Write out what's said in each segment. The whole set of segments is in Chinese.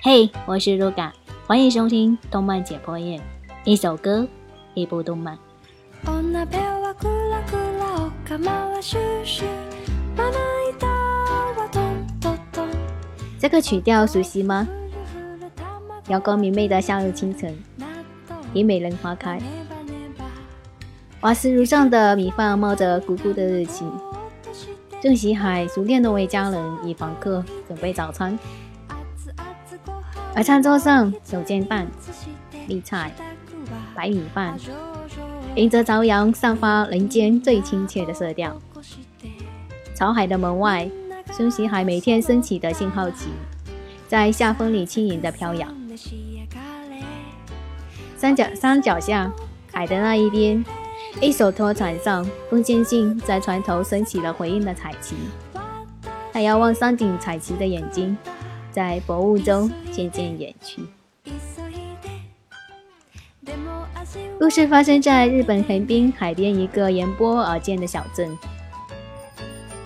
嘿，我是 Ruga，欢迎收听动漫解剖页，一首歌，一部动漫。这个曲调熟悉吗？阳光明媚的夏日清晨，虞美人花开，瓦斯炉上的米饭冒着咕咕的热气。郑喜海熟练的为家人与房客准备早餐。而餐桌上有煎蛋、绿菜、白米饭，迎着朝阳，散发人间最亲切的色调。潮海的门外，孙喜海每天升起的信号旗，在夏风里轻盈的飘扬。山脚山脚下，海的那一边。一手托船上，风间信在船头升起了回应的彩旗。他遥望山顶彩旗的眼睛，在薄雾中渐渐远去。故事发生在日本横滨海边一个沿波而建的小镇。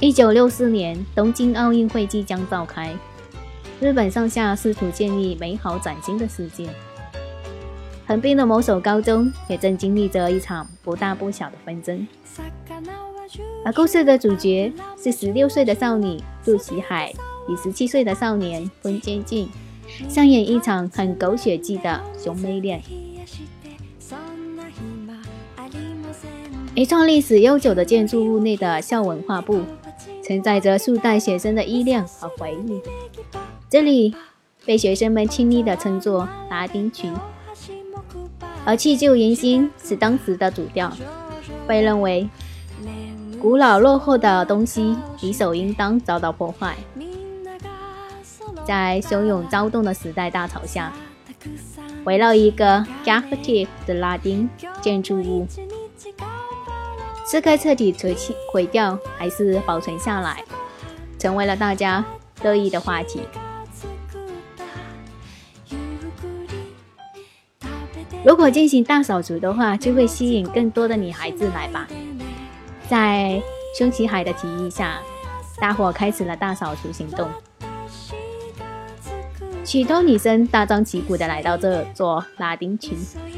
一九六四年，东京奥运会即将召开，日本上下试图建立美好崭新的世界。横滨的某所高中也正经历着一场不大不小的纷争，而故事的主角是十六岁的少女陆喜海与十七岁的少年风间进，上演一场很狗血剧的兄妹恋。一幢历史悠久的建筑物内的校文化部，承载着数代学生的依恋和回忆。这里被学生们亲昵地称作拉丁群。而弃旧迎新是当时的主调，被认为古老落后的东西理所应当遭到破坏。在汹涌躁动的时代大潮下，围绕一个 Gothic 的拉丁建筑物，是该彻底毁弃毁掉，还是保存下来，成为了大家热议的话题。如果进行大扫除的话，就会吸引更多的女孩子来吧。在胸崎海的提议下，大伙开始了大扫除行动。许多女生大张旗鼓地来到这座拉丁区，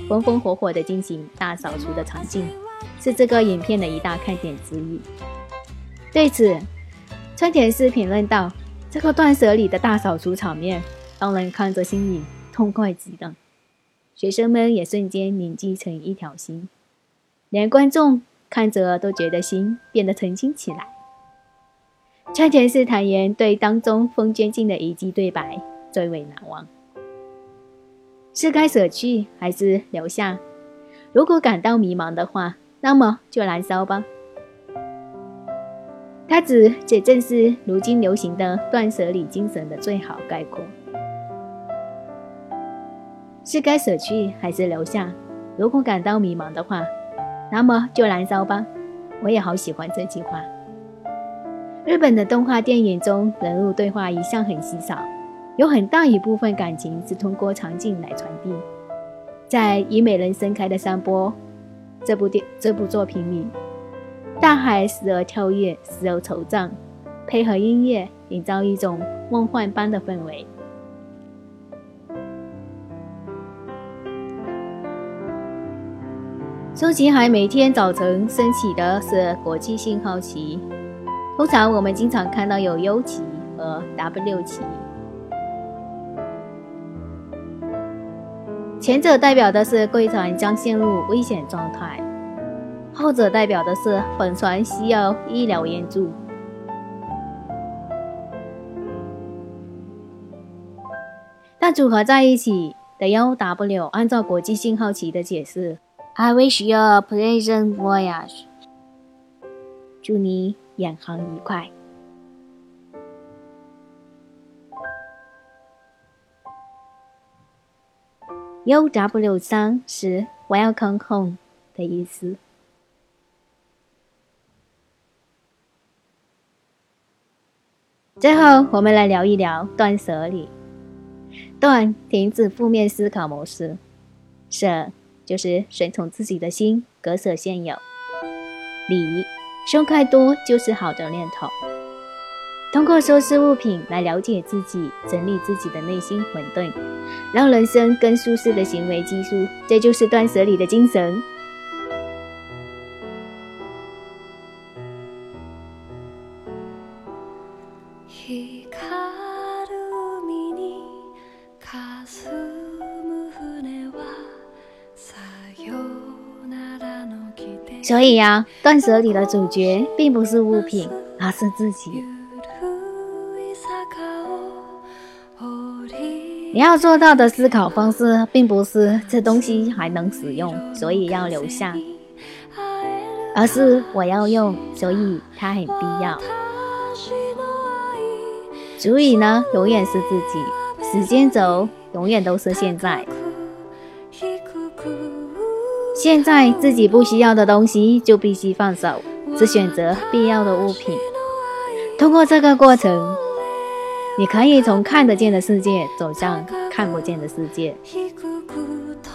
风风火火地进行大扫除的场景，是这个影片的一大看点之一。对此，川田司评论道：“这个断舍离的大扫除场面，让人看着心里痛快极了。”学生们也瞬间凝聚成一条心，连观众看着都觉得心变得澄清起来。川田是坦言对当中风娟静的一句对白最为难忘：是该舍去还是留下？如果感到迷茫的话，那么就燃烧吧。他指这正是如今流行的断舍离精神的最好概括。是该舍去还是留下？如果感到迷茫的话，那么就燃烧吧。我也好喜欢这句话。日本的动画电影中，人物对话一向很稀少，有很大一部分感情是通过场景来传递。在《以美人盛开的山坡》这部电这部作品里，大海时而跳跃，时而惆怅，配合音乐，营造一种梦幻般的氛围。松崎海每天早晨升起的是国际信号旗，通常我们经常看到有 U 旗和 W 旗，前者代表的是贵船将陷入危险状态，后者代表的是本船需要医疗援助。但组合在一起的 UW，按照国际信号旗的解释。I wish you a pleasant voyage。祝你远航愉快。UW 三是 Welcome home 的意思。最后，我们来聊一聊断舍离。断，停止负面思考模式。舍。就是顺从自己的心，割舍现有。理，胸开多就是好的念头。通过收拾物品来了解自己，整理自己的内心混沌，让人生更舒适的行为技术，这就是断舍离的精神。所以呀，断舍离的主角并不是物品，而是自己。你要做到的思考方式，并不是这东西还能使用，所以要留下，而是我要用，所以它很必要。主意呢，永远是自己；时间轴永远都是现在。现在自己不需要的东西就必须放手，只选择必要的物品。通过这个过程。你可以从看得见的世界走向看不见的世界，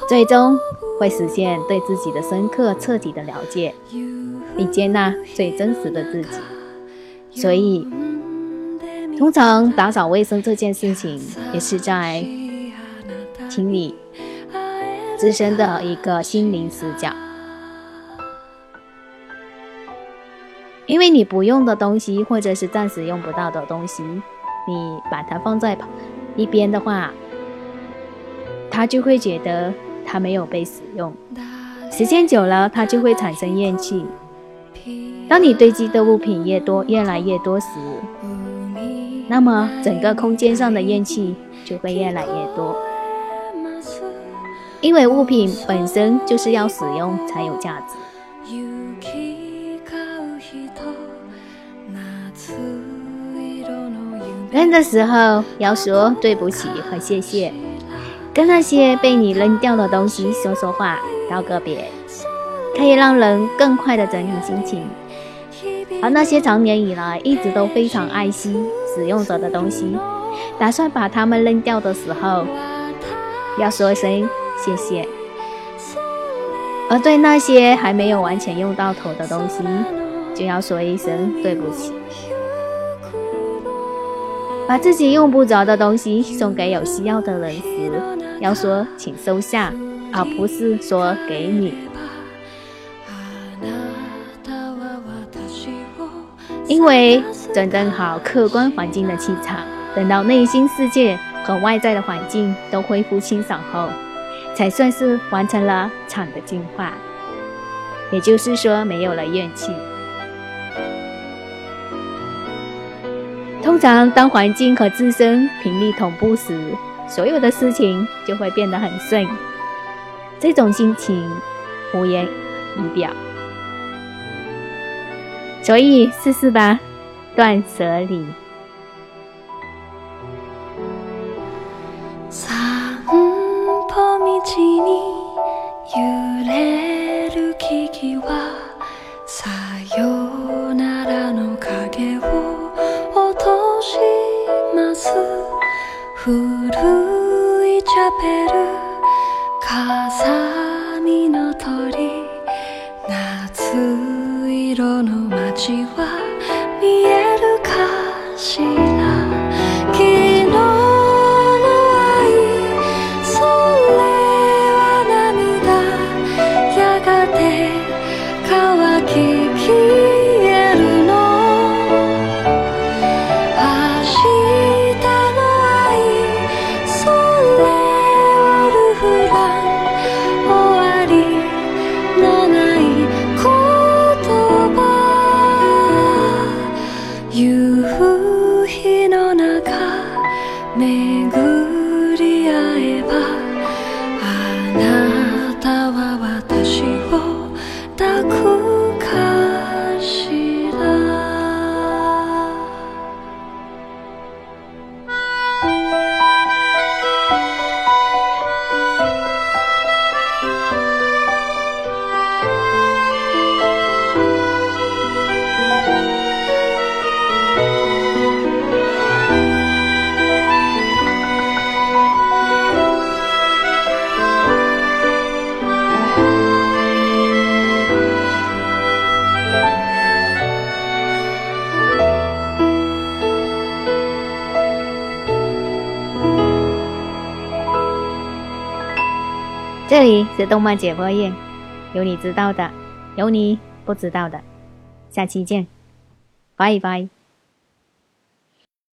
最终会实现对自己的深刻彻底的了解，并接纳最真实的自己。所以，通常打扫卫生这件事情，也是在清理自身的一个心灵死角，因为你不用的东西，或者是暂时用不到的东西。你把它放在一边的话，他就会觉得它没有被使用，时间久了，它就会产生厌气。当你堆积的物品越多、越来越多时，那么整个空间上的怨气就会越来越多。因为物品本身就是要使用才有价值。扔的时候要说对不起和谢谢，跟那些被你扔掉的东西说说话，道个别，可以让人更快的整理心情。而那些长年以来一直都非常爱惜使用着的东西，打算把它们扔掉的时候，要说声谢谢。而对那些还没有完全用到头的东西，就要说一声对不起。把自己用不着的东西送给有需要的人时，要说请收下，而不是说给你。因为整顿好客观环境的气场，等到内心世界和外在的环境都恢复清爽后，才算是完成了场的净化。也就是说，没有了怨气。通常，当环境和自身频率同步时，所有的事情就会变得很顺。这种心情无言以表，所以试试吧，断舍离。色の街は見えるかしら？り合えばあなたは私を抱く这里是动漫解剖院，有你知道的，有你不知道的，下期见，拜拜。